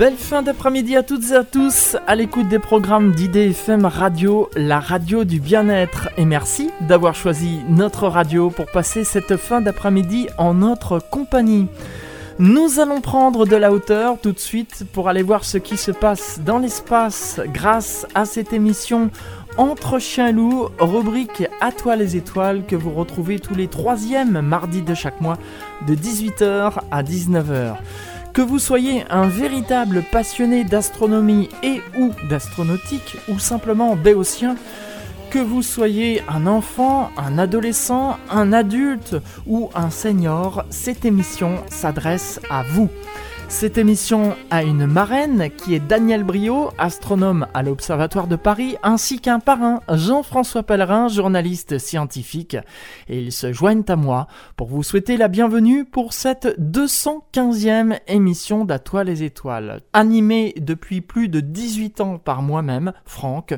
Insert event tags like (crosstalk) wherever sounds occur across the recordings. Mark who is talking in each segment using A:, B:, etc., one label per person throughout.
A: Belle fin d'après-midi à toutes et à tous, à l'écoute des programmes d'IDFM Radio, la radio du bien-être. Et merci d'avoir choisi notre radio pour passer cette fin d'après-midi en notre compagnie. Nous allons prendre de la hauteur tout de suite pour aller voir ce qui se passe dans l'espace grâce à cette émission Entre chiens et rubrique À toi les étoiles que vous retrouvez tous les troisièmes mardis de chaque mois de 18h à 19h. Que vous soyez un véritable passionné d'astronomie et ou d'astronautique ou simplement béotien, que vous soyez un enfant, un adolescent, un adulte ou un senior, cette émission s'adresse à vous. Cette émission a une marraine qui est Daniel Brio, astronome à l'Observatoire de Paris, ainsi qu'un parrain, Jean-François Pellerin, journaliste scientifique. Et ils se joignent à moi pour vous souhaiter la bienvenue pour cette 215e émission d'À toi les étoiles. Animée depuis plus de 18 ans par moi-même, Franck,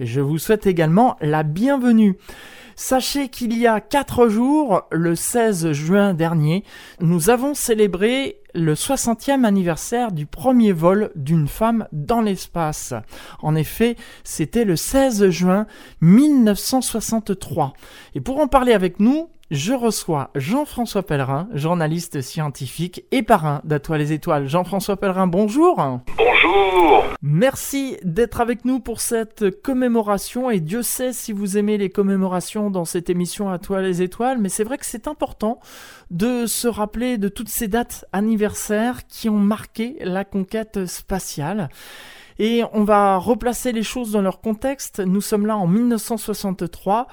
A: je vous souhaite également la bienvenue. Sachez qu'il y a 4 jours, le 16 juin dernier, nous avons célébré le 60e anniversaire du premier vol d'une femme dans l'espace. En effet, c'était le 16 juin 1963. Et pour en parler avec nous, je reçois Jean-François Pellerin, journaliste scientifique et parrain d'Atoile les Étoiles. Jean-François Pellerin, bonjour. Merci d'être avec nous pour cette commémoration et Dieu sait si vous aimez les commémorations dans cette émission À toi les étoiles, mais c'est vrai que c'est important de se rappeler de toutes ces dates anniversaires qui ont marqué la conquête spatiale. Et on va replacer les choses dans leur contexte. Nous sommes là en 1963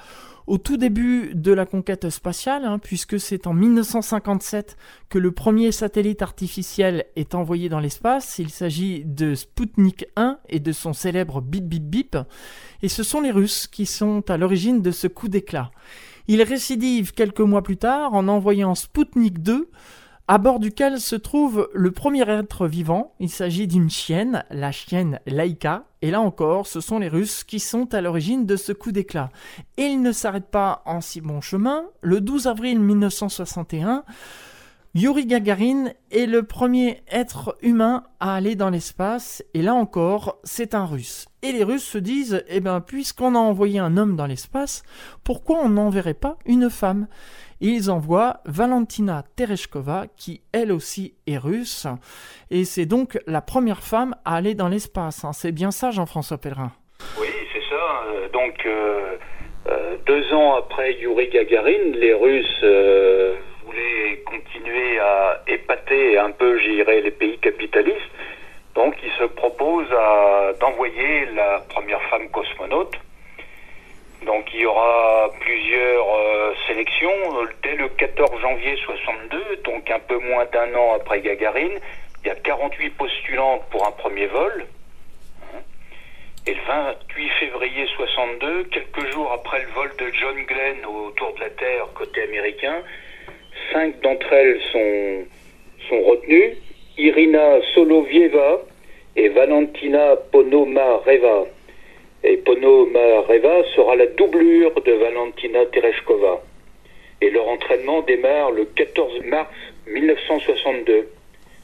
A: au tout début de la conquête spatiale, hein, puisque c'est en 1957 que le premier satellite artificiel est envoyé dans l'espace. Il s'agit de Sputnik 1 et de son célèbre bip bip bip. Et ce sont les Russes qui sont à l'origine de ce coup d'éclat. Ils récidivent quelques mois plus tard en envoyant Sputnik 2 à bord duquel se trouve le premier être vivant. Il s'agit d'une chienne, la chienne Laika, et là encore, ce sont les Russes qui sont à l'origine de ce coup d'éclat. Et ils ne s'arrêtent pas en si bon chemin. Le 12 avril 1961, Yuri Gagarin est le premier être humain à aller dans l'espace, et là encore, c'est un russe. Et les Russes se disent, eh bien, puisqu'on a envoyé un homme dans l'espace, pourquoi on n'enverrait pas une femme? Ils envoient Valentina Tereshkova, qui elle aussi est russe, et c'est donc la première femme à aller dans l'espace. Hein. C'est bien ça, Jean-François Pellerin?
B: Oui, c'est ça. Euh, donc, euh, euh, deux ans après Yuri Gagarin, les Russes voulaient continuer à épater un peu, j'irais, les pays capitalistes. Donc, ils se proposent d'envoyer la première femme cosmonaute donc il y aura plusieurs euh, sélections dès le 14 janvier 62, donc un peu moins d'un an après Gagarine. Il y a 48 postulantes pour un premier vol. Et le 28 février 62, quelques jours après le vol de John Glenn autour de la Terre côté américain, cinq d'entre elles sont, sont retenues. Irina Solovieva et Valentina Ponomareva et Ponomareva sera la doublure de Valentina Tereshkova. Et leur entraînement démarre le 14 mars 1962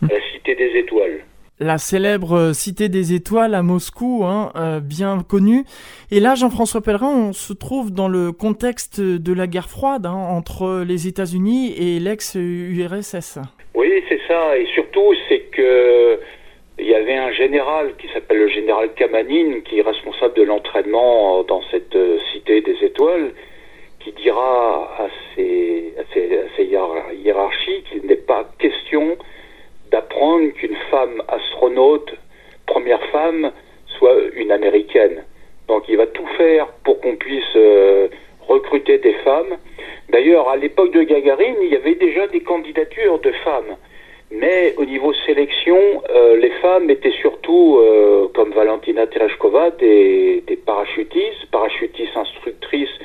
B: à la Cité des Étoiles.
A: La célèbre Cité des Étoiles à Moscou, hein, euh, bien connue. Et là, Jean-François Pellerin, on se trouve dans le contexte de la guerre froide hein, entre les États-Unis et l'ex-URSS.
B: Oui, c'est ça. Et surtout, c'est que il y avait un général qui s'appelle le général Kamanine, qui est responsable de l'entraînement dans cette euh, cité des étoiles, qui dira à ces, hiérarchies qu'il n'est pas question d'apprendre qu'une femme astronaute, première femme, soit une américaine. Donc il va tout faire pour qu'on puisse euh, recruter des femmes. D'ailleurs, à l'époque de Gagarine, il y avait déjà des candidatures de femmes. Mais au niveau sélection, euh, les femmes étaient surtout, euh, comme Valentina Tereshkova, des, parachutistes, parachutistes instructrices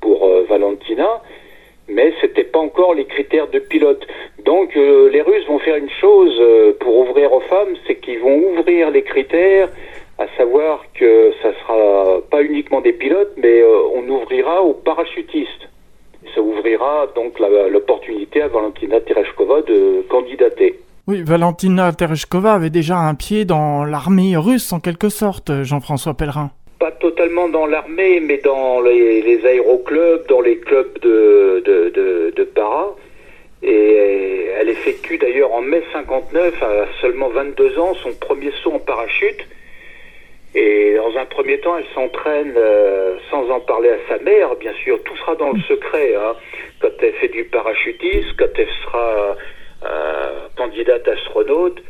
B: pour euh, Valentina, mais c'était pas encore les critères de pilote. Donc les Russes vont faire une chose pour ouvrir aux femmes, c'est qu'ils vont ouvrir les critères, à savoir que ça sera pas uniquement des pilotes, mais on ouvrira aux parachutistes ça ouvrira donc l'opportunité à Valentina Tereshkova de candidater.
A: Oui, Valentina Tereshkova avait déjà un pied dans l'armée russe en quelque sorte, Jean-Françoa Pellerin.
B: Pas totalement dans l'armée, mais dans les, aéroclubs, dans les clubs de, de, de, para. Et elle effectue d'ailleurs en mai 59, à seulement 22 ans, son premier saut en parachute. Et dans un premier temps, elle s'entraîne euh, sans en parler à sa mère, bien sûr. Tout sera dans le secret. Hein. Quand elle fait du parachutisme, quand elle sera euh, candidate astronaute,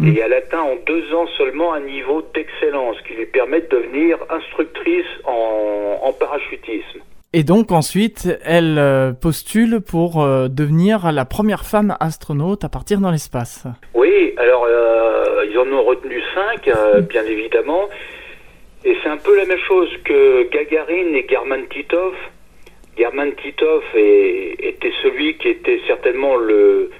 B: Mm. Et elle atteint en deux ans seulement un niveau d'excellence qui lui permet de devenir instructrice en, parachutisme.
A: Et donc ensuite, elle euh, postule pour euh, devenir la première femme astronaute à partir dans l'espace.
B: Oui, alors euh, ils en ont retenu cinq, (laughs) bien évidemment. Et c'est un peu la même chose que Gagarine et German Titov. German Titov était celui qui était certainement le,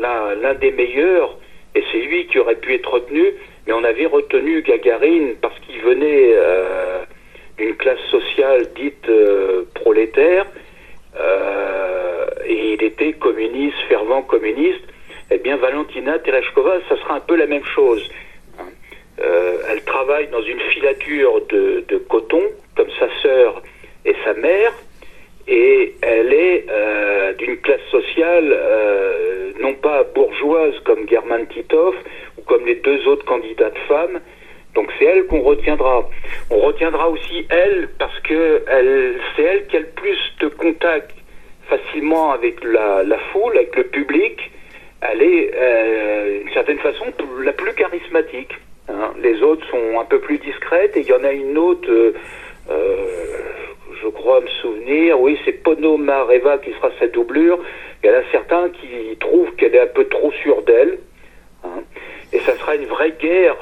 B: l'un des meilleurs, et c'est lui qui aurait pu être retenu, mais on avait retenu Gagarine parce qu'il venait d'une classe sociale dite euh, prolétaire, euh, et il était communiste, fervent communiste. Eh bien, Valentina Tereshkova, ça sera un peu la même chose. Hein. elle travaille dans une filature de, de coton, comme sa sœur et sa mère, et elle est euh, d'une classe sociale euh, non pas bourgeoise comme German Titov ou comme les deux autres candidates femmes. Donc c'est elle qu'on retiendra. Aussi elle parce que elle, c'est elle qui a le plus de contact facilement avec la, la foule, avec le public. Elle est euh, d'une certaine façon la plus charismatique. Hein. Les autres sont un peu plus discrètes et il y en a une autre. Euh, je crois me souvenir, oui, c'est Pono Mareva qui sera sa doublure. Il y en a certains qui trouvent qu'elle est un peu trop sûre d'elle. Hein. Et ça sera une vraie guerre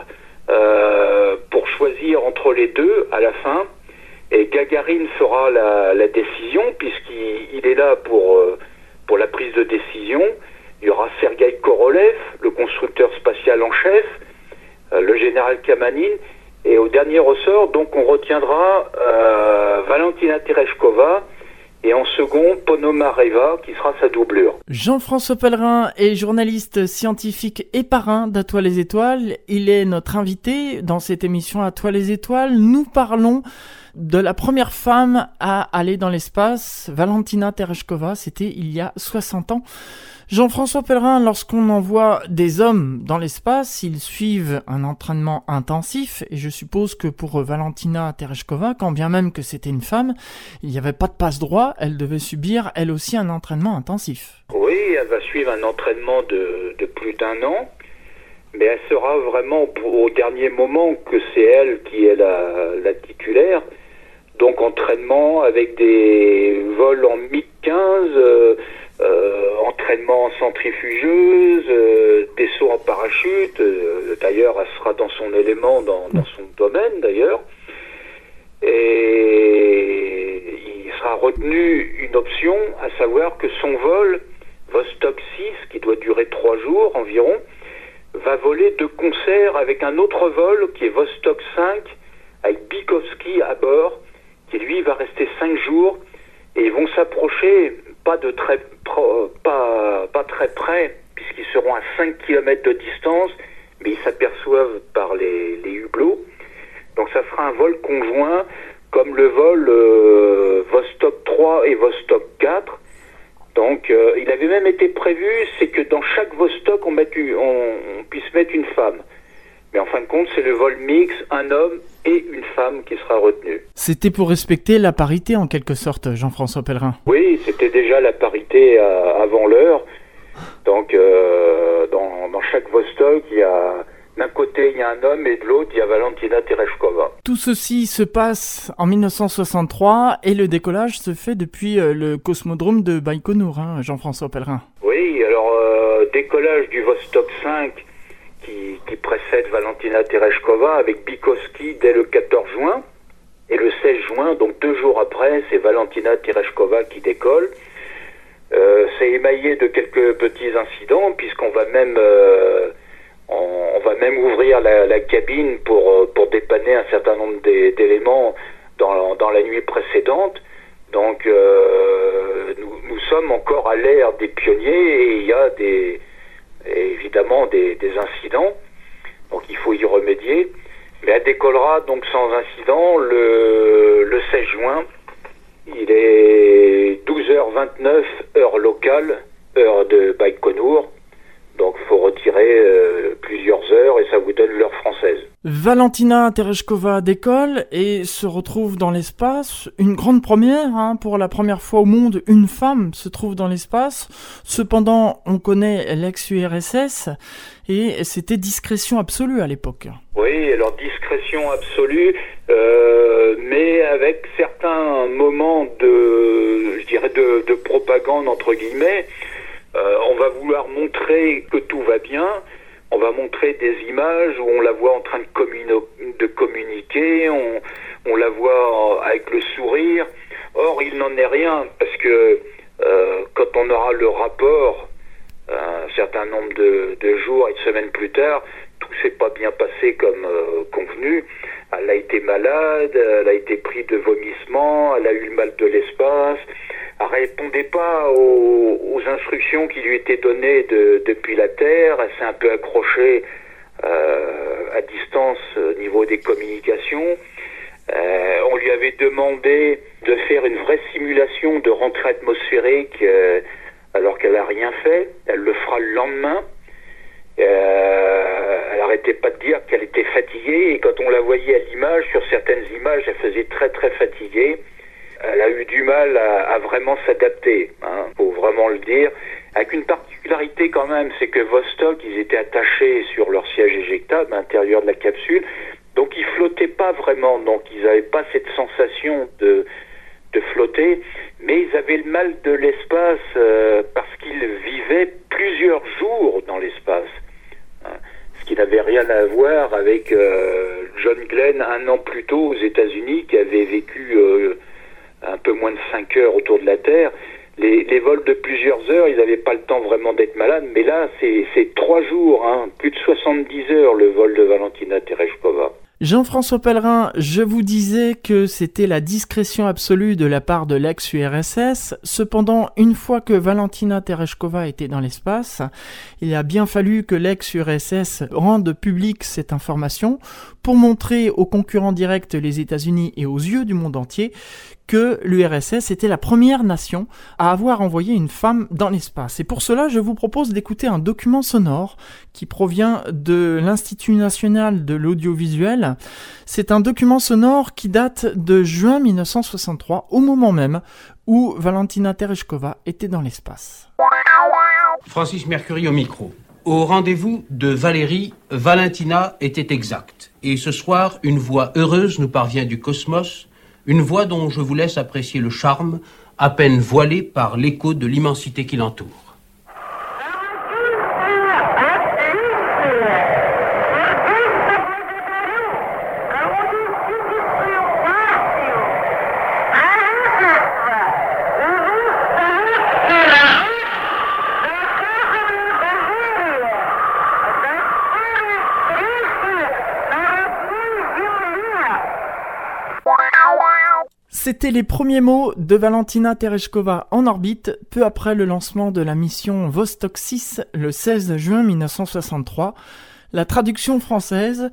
B: euh, pour choisir entre les deux à la fin. Et Gagarine fera la, décision puisqu'il est là pour, euh, pour la prise de décision. Il y aura Sergei Korolev, le constructeur spatial en chef, euh, le général Kamanin et au dernier ressort, donc, on retiendra euh, Valentina Tereshkova et en second, Ponomareva, qui sera sa doublure.
A: Jean-François Pellerin est journaliste scientifique et parrain d'À toi les étoiles. Il est notre invité dans cette émission À toi les étoiles. Nous parlons de la première femme à aller dans l'espace, Valentina Tereshkova. C'était il y a 60 ans. Jean-François Pellerin, lorsqu'on envoie des hommes dans l'espace, ils suivent un entraînement intensif, et je suppose que pour Valentina Tereshkova, quand bien même que c'était une femme, il n'y avait pas de passe-droit, elle devait subir elle aussi un entraînement intensif.
B: Oui, elle va suivre un entraînement de, plus d'un an, mais elle sera vraiment au dernier moment que c'est elle qui est la, titulaire. Donc entraînement avec des vols en MiG-15, euh, entraînement centrifugeuse, euh, des sauts en parachute. Euh, d'ailleurs, elle sera dans son élément, dans, son domaine d'ailleurs. Et il sera retenu une option, à savoir que son vol Vostok 6, qui doit durer trois jours environ, va voler de concert avec un autre vol qui est Vostok 5, avec Bikovski à bord, qui lui va rester cinq jours, et ils vont s'approcher pas de très pas, pas très près, puisqu'ils seront à 5 km de distance, mais ils s'aperçoivent par les, hublots. Donc ça sera un vol conjoint, comme le vol euh, Vostok 3 et Vostok 4. Donc euh, il avait même été prévu, c'est que dans chaque Vostok, on, mette, on puisse mettre une femme. Mais en fin de compte, c'est le vol mix, un homme et une femme qui sera retenue.
A: C'était pour respecter la parité en quelque sorte, Jean-François Pellerin.
B: Oui, c'était déjà la parité euh, avant l'heure. Donc euh, dans, dans, chaque Vostok, il y a d'un côté il y a un homme et de l'autre il y a Valentina Tereshkova.
A: Tout ceci se passe en 1963 et le décollage se fait depuis euh, le cosmodrome de Baïkonour, hein, Jean-François Pellerin.
B: Oui, alors décollage du Vostok 5 qui, précède Valentina Tereshkova avec Bikoski dès le 14 juin. Et le 16 juin, donc deux jours après, c'est Valentina Tereshkova qui décolle. Euh, c'est émaillé de quelques petits incidents, puisqu'on va même euh, on, va même ouvrir la, cabine pour, euh, pour dépanner un certain nombre d'éléments dans, dans, la nuit précédente. Donc nous, nous, sommes encore à l'ère des pionniers et il y a des, évidemment des, incidents. Donc il faut y remédier. Mais elle décollera donc sans incident le, le 16 juin. Il est 12h29 heure locale, heure de Baïkonour. Donc il faut retirer euh, plusieurs heures et ça vous donne l'heure française.
A: Valentina Tereshkova décolle et se retrouve dans l'espace. Une grande première, hein, pour la première fois au monde, une femme se trouve dans l'espace. Cependant, on connaît l'ex-URSS et c'était discrétion absolue à l'époque.
B: Oui, alors discrétion absolue, euh, mais avec certains moments de, je dirais, de, de propagande entre guillemets. Euh, on va vouloir montrer que tout va bien. On va montrer des images où on la voit en train de, communiquer, on, la voit avec le sourire. Or, il n'en est rien parce que euh, quand on aura le rapport, un certain nombre de, jours et de semaines plus tard, tout s'est pas bien passé comme euh, convenu. Elle a été malade, elle a été prise de vomissement, elle a eu le mal de l'espace, répondait pas aux, instructions qui lui étaient données depuis la Terre. Elle s'est un peu accrochée euh, à distance au niveau des communications. Euh, on lui avait demandé de faire une vraie simulation de rentrée atmosphérique euh, alors qu'elle n'a rien fait. Elle le fera le lendemain. elle arrêtait pas de dire qu'elle était fatiguée et quand on la voyait à l'image, sur certaines images, elle faisait très très fatiguée elle a eu du mal à, vraiment s'adapter, hein, faut vraiment le dire. Avec une particularité quand même, c'est que Vostok, ils étaient attachés sur leur siège éjectable à l'intérieur de la capsule, donc ils flottaient pas vraiment, donc ils n'avaient pas cette sensation de, de flotter, mais ils avaient le mal de l'espace euh, parce qu'ils vivaient plusieurs jours dans l'espace. Hein. ce qui n'avait rien à voir avec euh, John Glenn un an plus tôt aux États-Unis qui avait vécu euh, un peu moins de 5 heures autour de la Terre. Les, vols de plusieurs heures, ils n'avaient pas le temps vraiment d'être malades, mais là, c'est 3 jours, hein, plus de 70 heures le vol de Valentina Tereshkova.
A: Jean-François Pellerin, je vous disais que c'était la discrétion absolue de la part de l'ex-URSS. Cependant, une fois que Valentina Tereshkova était dans l'espace, il a bien fallu que l'ex-URSS rende publique cette information pour montrer aux concurrents directs les États-Unis et aux yeux du monde entier que l'URSS était la première nation à avoir envoyé une femme dans l'espace. Et pour cela, je vous propose d'écouter un document sonore qui provient de l'Institut national de l'audiovisuel. C'est un document sonore qui date de juin 1963, au moment même où Valentina Tereshkova était dans l'espace.
C: Francis Mercury au micro. Au rendez-vous de Valérie, Valentina était exacte. Et ce soir, une voix heureuse nous parvient du cosmos une voix dont je vous laisse apprécier le charme, à peine voilé par l'écho de l'immensité qui l'entoure.
A: C'était les premiers mots de Valentina Tereshkova en orbite, peu après le lancement de la mission Vostok 6 le 16 juin 1963. La traduction française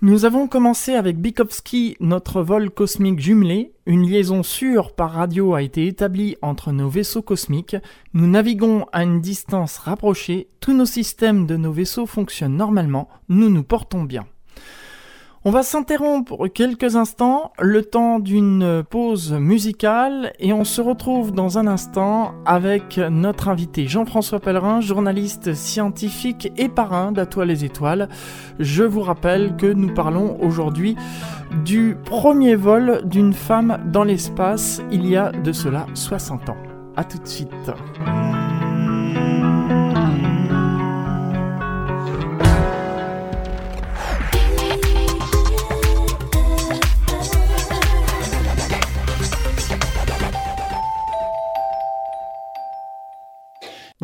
A: nous avons commencé avec Bikovsky notre vol cosmique jumelé. Une liaison sûre par radio a été établie entre nos vaisseaux cosmiques. Nous naviguons à une distance rapprochée. Tous nos systèmes de nos vaisseaux fonctionnent normalement. Nous nous portons bien. On va s'interrompre quelques instants, le temps d'une pause musicale, et on se retrouve dans un instant avec notre invité Jean-François Pellerin, journaliste scientifique et parrain d'Atoile les Étoiles. Je vous rappelle que nous parlons aujourd'hui du premier vol d'une femme dans l'espace il y a de cela 60 ans. A tout de suite.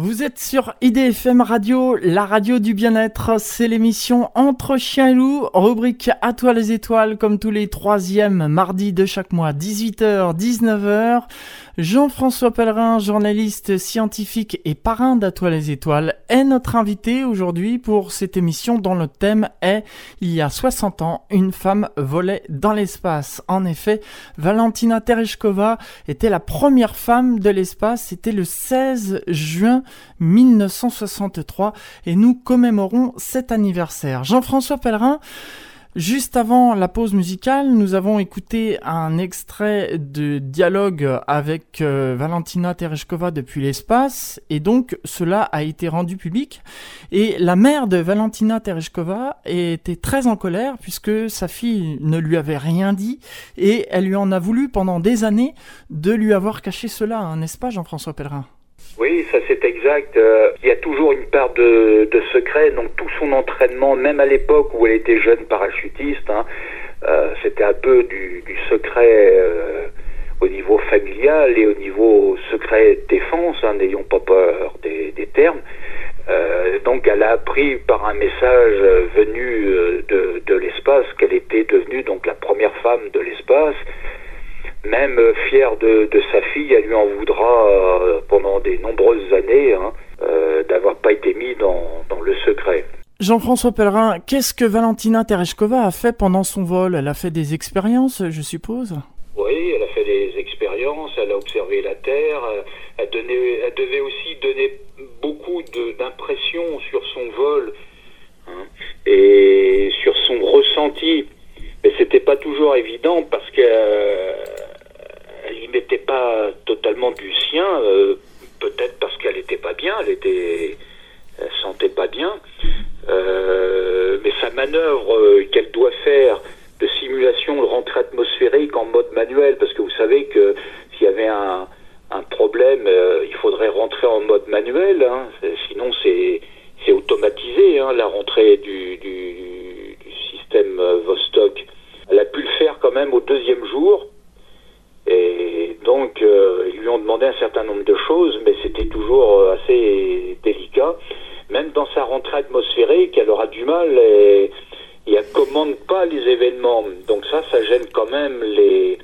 A: Vous êtes sur IDFM Radio, la radio du bien-être. C'est l'émission Entre chiens et loups, rubrique À toi les étoiles, comme tous les troisièmes mardis de chaque mois, 18h, 19h. Jean-François Pellerin, journaliste scientifique et parrain d'Atoile les étoiles, est notre invité aujourd'hui pour cette émission dont le thème est Il y a 60 ans, une femme volait dans l'espace. En effet, Valentina Tereshkova était la première femme de l'espace. C'était le 16 juin 1963 et nous commémorons cet anniversaire. Jean-François Pellerin, Juste avant la pause musicale, nous avons écouté un extrait de dialogue avec euh, Valentina Tereshkova depuis l'espace, et donc cela a été rendu public. Et la mère de Valentina Tereshkova était très en colère puisque sa fille ne lui avait rien dit, et elle lui en a voulu pendant des années de lui avoir caché cela, n'est-ce pas Jean-François Pellerin?
B: Oui, ça c'est exact. Euh, il y a toujours une part de, secret. Donc tout son entraînement, même à l'époque où elle était jeune parachutiste, hein, euh, c'était un peu du, secret euh, au niveau familial et au niveau secret défense, hein, n'ayons pas peur des, termes. donc elle a appris par un message venu de, de l'espace qu'elle était devenue donc la première femme de l'espace même euh, fière de, sa fille, elle lui en voudra euh, pendant des nombreuses années hein, euh, d'avoir pas été mis dans, le secret.
A: Jean-François Pellerin, qu'est-ce que Valentina Tereshkova a fait pendant son vol? Elle a fait des expériences, je suppose?
B: Oui, elle a fait des expériences, elle a observé la Terre, elle, elle devait aussi donner beaucoup d'impressions sur son vol hein, et sur son ressenti. Mais c'était pas toujours évident parce que y mettait pas totalement du sien, euh, peut-être parce qu'elle n'était pas bien, elle était, sentait pas bien. Euh, mais sa manœuvre euh, qu'elle doit faire de simulation de rentrée atmosphérique en mode manuel, parce que vous savez que s'il y avait un, problème, il faudrait rentrer en mode manuel, hein. sinon c'est automatisé hein, la rentrée du, du système Vostok. Elle a pu le faire quand même au deuxième jour. Et donc, euh, ils lui ont demandé un certain nombre de choses, mais c'était toujours euh, assez délicat. Même dans sa rentrée atmosphérique, elle aura du mal et, et elle commande pas les événements. Donc ça, ça gêne quand même les,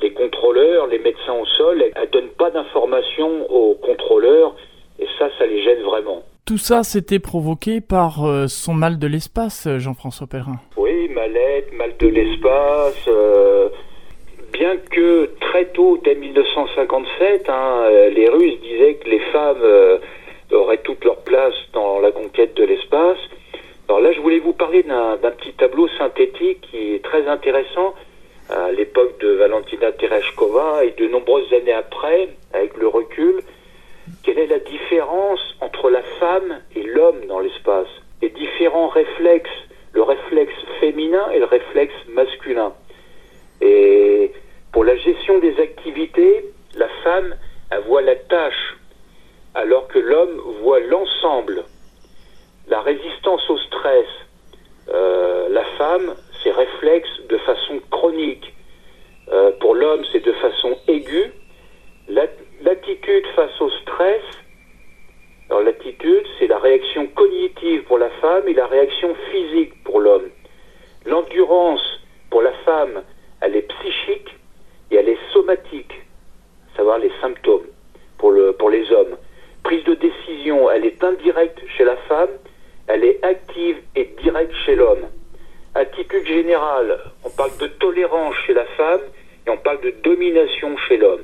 B: les contrôleurs, les médecins au sol. Elle, donne pas d'informations aux contrôleurs et ça, ça les gêne vraiment.
A: Tout ça, c'était provoqué par euh, son mal de l'espace, Jean-François Perrin.
B: Oui, mal-être, mal de l'espace bien que très tôt, dès 1957, hein, euh, les Russes disaient que les femmes euh, auraient toute leur place dans la conquête de l'espace. Alors là, je voulais vous parler d'un petit tableau synthétique qui est très intéressant à l'époque de Valentina Tereshkova et de nombreuses années après, avec le recul. Quelle est la différence entre la femme et l'homme dans l'espace Les différents réflexes, le réflexe féminin et le réflexe masculin. Et pour la gestion des activités, la femme voit la tâche, alors que l'homme voit l'ensemble. La résistance au stress, euh, la femme, ses réflexes de façon chronique. Euh, pour l'homme, c'est de façon aiguë. L'attitude face au stress, alors l'attitude, c'est la réaction cognitive pour la femme et la réaction physique pour l'homme. L'endurance pour la femme, elle est psychique et elle est somatique, savoir les symptômes pour, le, pour les hommes. Prise de décision, elle est indirecte chez la femme, elle est active et directe chez l'homme. Attitude générale, on parle de tolérance chez la femme et on parle de domination chez l'homme.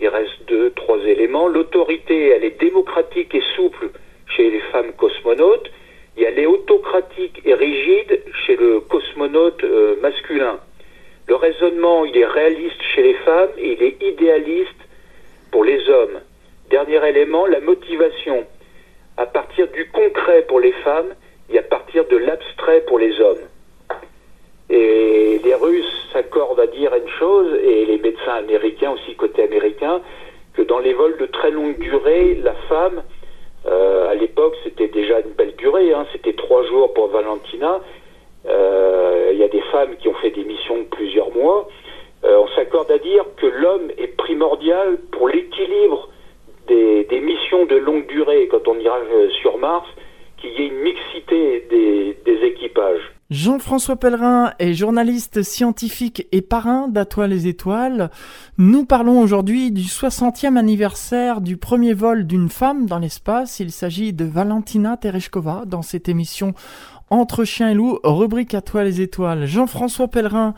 B: Il reste deux, trois éléments. L'autorité, elle est démocratique et souple chez les femmes cosmonautes et elle est autocratique et rigide chez le cosmonaute euh, masculin. Le raisonnement, il est réaliste chez les femmes et il est idéaliste pour les hommes. Dernier élément, la motivation. À partir du concret pour les femmes et à partir de l'abstrait pour les hommes. Et les Russes s'accordent à dire une et les médecins américains aussi côté américain, que dans les vols de très longue durée, la femme, euh, à l'époque c'était déjà une belle durée, hein, c'était trois jours pour Valentina, euh, il y a des femmes qui ont fait des missions de plusieurs mois. Euh, on s'accorde à dire que l'homme est primordial pour l'équilibre des, missions de longue durée quand on ira sur Mars, qu'il y ait une mixité des, équipages.
A: Jean-François Pellerin est journaliste scientifique et parrain d'Atoile les Étoiles. Nous parlons aujourd'hui du 60e anniversaire du premier vol d'une femme dans l'espace. Il s'agit de Valentina Tereshkova dans cette émission Entre chiens et loups, rubrique Atoile les Étoiles. Jean-François Pellerin,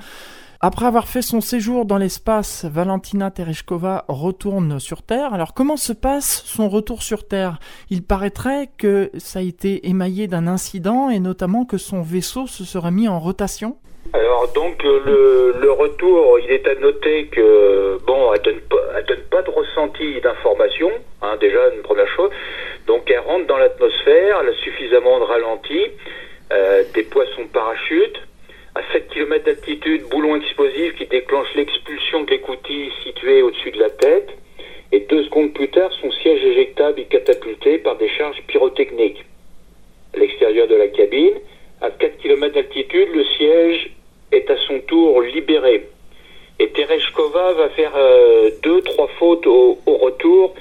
A: après avoir fait son séjour dans l'espace, Valentina Tereshkova retourne sur Terre. Alors comment se passe son retour sur Terre? Il paraîtrait que ça a été émaillé d'un incident et notamment que son vaisseau se serait mis en rotation.
B: Alors donc euh, le, retour, il est à noter que bon, elle donne pas, de ressenti d'information, hein, déjà une première chose. Donc elle rentre dans l'atmosphère, elle a suffisamment de ralenti, euh, des poissons parachutes, à 7 km d'altitude, boulon explosif qui déclenche l'expulsion de l'écoutille située au-dessus de la tête. Et deux secondes plus tard, son siège éjectable est catapulté par des charges pyrotechniques. À l'extérieur de la cabine, à 4 km d'altitude, le siège est à son tour libéré. Et Tereshkova va faire euh, deux, trois fautes au, au, retour.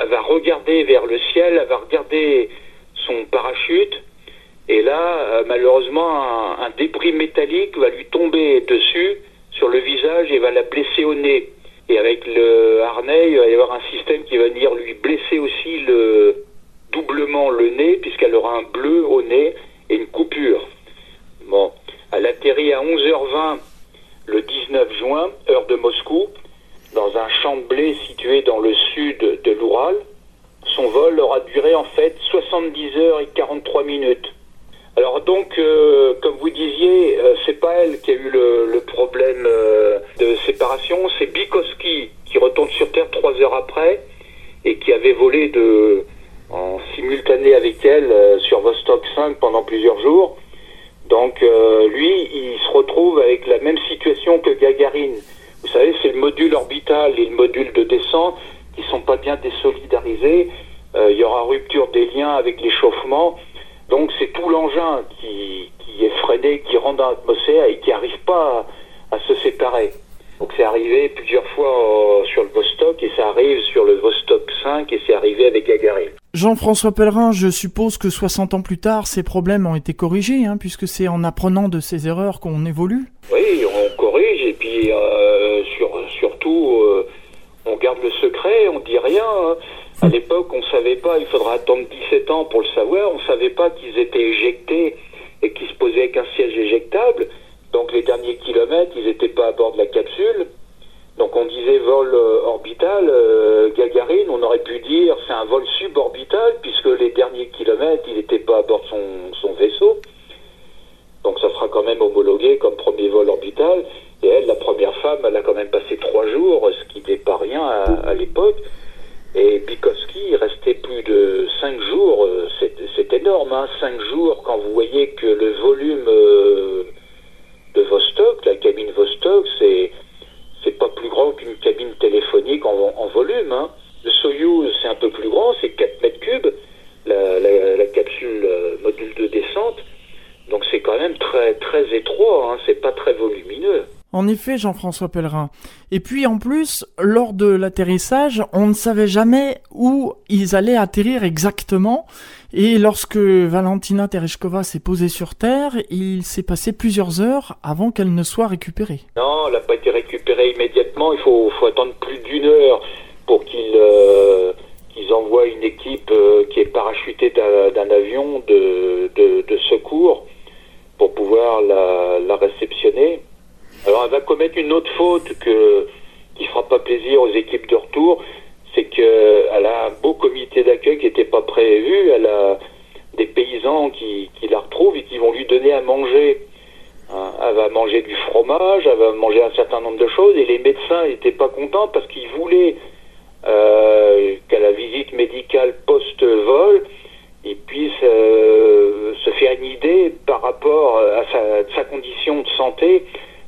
B: Elle va regarder vers le ciel, elle va regarder son parachute, et là, euh, malheureusement, un, débris métallique va lui tomber dessus, sur le visage, et va la blesser au nez. Et avec le harnais, il va y avoir un système qui va venir lui blesser aussi le, doublement le nez, puisqu'elle aura un bleu au nez et une coupure. Bon, elle atterrit à 11h20 le 19 juin, heure de Moscou, dans un champ de blé situé dans le sud de l'Oural. Son vol aura duré en fait 70 heures et 43 minutes. Alors donc, euh, comme vous disiez, euh, c'est pas elle qui a eu le, problème euh, de séparation, c'est Bikoski qui retourne sur Terre trois heures après et qui avait volé de, en simultané avec elle sur Vostok 5 pendant plusieurs jours. Donc lui, il se retrouve avec la même situation que Gagarine. Vous savez, c'est le module orbital et le module de descente qui sont pas bien désolidarisés. Il y aura rupture des liens avec l'échauffement. Donc c'est tout l'engin qui, est freiné, qui rentre dans l'atmosphère et qui n'arrive pas à, se séparer. Donc c'est arrivé plusieurs fois euh, sur le Vostok et ça arrive sur le Vostok 5 et c'est arrivé avec Gagarin.
A: Jean-François Pellerin, je suppose que 60 ans plus tard, ces problèmes ont été corrigés, hein, puisque c'est en apprenant de ces erreurs qu'on évolue.
B: Oui, on corrige et puis euh, surtout euh, on garde le secret, on dit rien. Hein. À l'époque, on ne savait pas, il faudra attendre 17 ans pour le savoir, on ne savait pas qu'ils étaient éjectés et qu'ils se posaient avec un siège éjectable. Donc les derniers kilomètres, ils n'étaient pas à bord de la capsule. Donc on disait vol euh, orbital, euh, Gagarine, on aurait pu dire c'est un vol suborbital puisque les derniers kilomètres, il n'était pas à bord de son, son, vaisseau. Donc ça sera quand même homologué comme premier vol orbital. Et elle, la première femme, elle a quand même passé trois jours, ce qui n'est pas rien à l'époque. Et Bikowski restait plus de 5 jours, euh, c'est énorme, hein, 5 jours quand vous voyez que le volume euh, de Vostok, la cabine Vostok, c'est pas plus grand qu'une cabine téléphonique en, volume. Hein. Le Soyuz, c'est un peu plus grand, c'est 4 mètres cubes, la, la, la capsule euh, module de descente. Donc c'est quand même très très étroit, hein, c'est pas très volumineux.
A: En effet, Jean-François Pellerin. Et puis en plus, lors de l'atterrissage, on ne savait jamais où ils allaient atterrir exactement. Et lorsque Valentina Tereshkova s'est posée sur Terre, il s'est passé plusieurs heures avant qu'elle ne soit récupérée.
B: Non, elle n'a pas été récupérée immédiatement. Il faut, attendre plus d'une heure pour qu'ils euh, envoient une équipe euh, qui est parachutée d'un avion de, secours pour pouvoir la réceptionner. Alors elle va commettre une autre faute que, qui fera pas plaisir aux équipes de retour, c'est qu'elle a un beau comité d'accueil qui n'était pas prévu, elle a des paysans qui, qui, la retrouvent et qui vont lui donner à manger. Hein, elle va manger du fromage, elle va manger un certain nombre de choses et les médecins n'étaient pas contents parce qu'ils voulaient euh, qu'à la visite médicale post-vol, ils puissent euh, se faire une idée par rapport à sa, sa condition de santé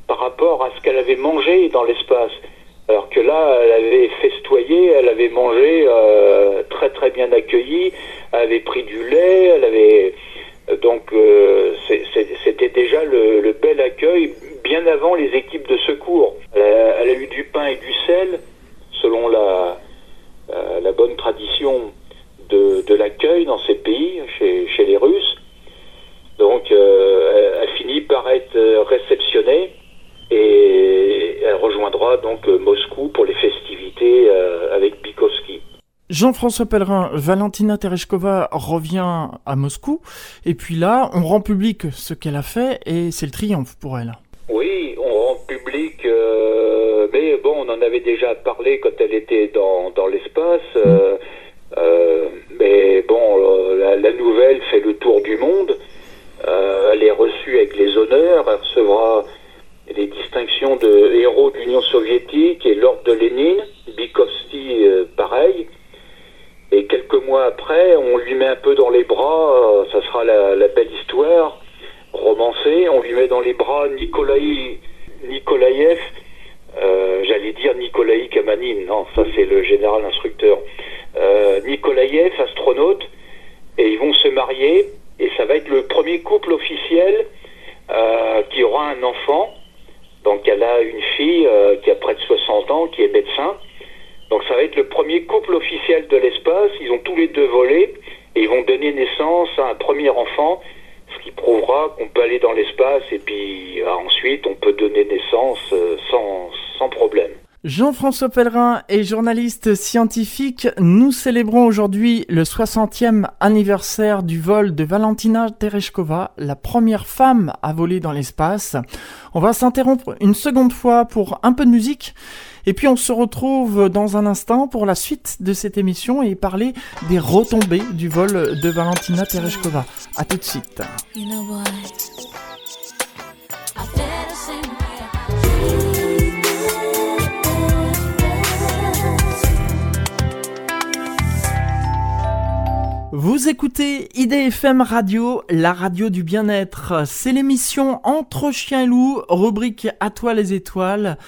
B: par rapport à ce qu'elle avait mangé dans l'espace. Alors que là, elle avait festoyé, elle avait mangé euh, très très bien accueilli, elle avait pris du lait, elle avait donc euh, c'était déjà le, bel accueil bien avant les équipes de secours. Elle a, eu du pain et du sel, selon la, euh, la bonne tradition de, de l'accueil dans ces pays, chez, chez les Russes. Donc elle, elle finit
A: Jean-François Pellerin, Valentina Tereshkova revient à Moscou, et puis là, on rend public ce qu'elle a fait, et c'est le triomphe pour elle.
B: Oui, on rend public, euh, mais bon, on en avait déjà parlé quand elle était dans, dans l'espace. Euh, mais bon, la, la, nouvelle fait le tour du monde. elle est reçue avec les honneurs, elle recevra les distinctions de héros de l'Union soviétique et l'ordre de Lénine. Bikovsky, pareil. Et quelques mois après, on lui met un peu dans les bras, ça sera la, la belle histoire romancée, on lui met dans les bras Nikolaï Nikolaïev, euh, j'allais dire Nikolaï Kamanin, non, ça c'est le général instructeur, euh, Nikolaïev, astronaute, et ils vont se marier, et ça va être le premier couple officiel euh, qui aura un enfant. Donc elle a une fille euh, qui a près de 60 ans, qui est médecin. Donc ça va être le premier couple officiel de l'espace. Ils ont tous les deux volé et ils vont donner naissance à un premier enfant ce qui prouvera qu'on peut aller dans l'espace et puis euh, ensuite on peut donner naissance euh, sans, sans problème.
A: Jean-François Pellerin est journaliste scientifique. Nous célébrons aujourd'hui le 60e anniversaire du vol de Valentina Tereshkova, la première femme à voler dans l'espace. On va s'interrompre une seconde fois pour un peu de musique. Et puis on se retrouve dans un instant pour la suite de cette émission et parler des retombées du vol de Valentina Tereshkova. A tout de suite. Vous écoutez IDFM Radio, la radio du bien-être. C'est l'émission Entre chiens et loups, rubrique À toi les étoiles.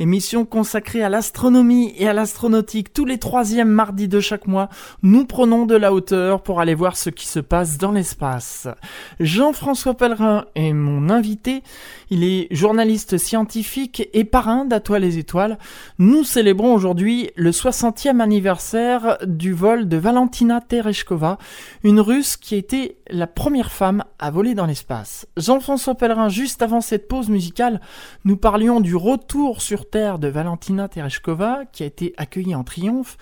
A: Émission consacrée à l'astronomie et à l'astronautique tous les troisièmes mardis de chaque mois. Nous prenons de la hauteur pour aller voir ce qui se passe dans l'espace. Jean-François Pellerin est mon invité. Il est journaliste scientifique et parrain d'À toi les étoiles. Nous célébrons aujourd'hui le 60e anniversaire du vol de Valentina Tereshkova, une russe qui a été la première femme à voler dans l'espace. Jean-François Pellerin, juste avant cette pause musicale, nous parlions du retour sur terre de Valentina Tereshkova, qui a été accueillie en triomphe.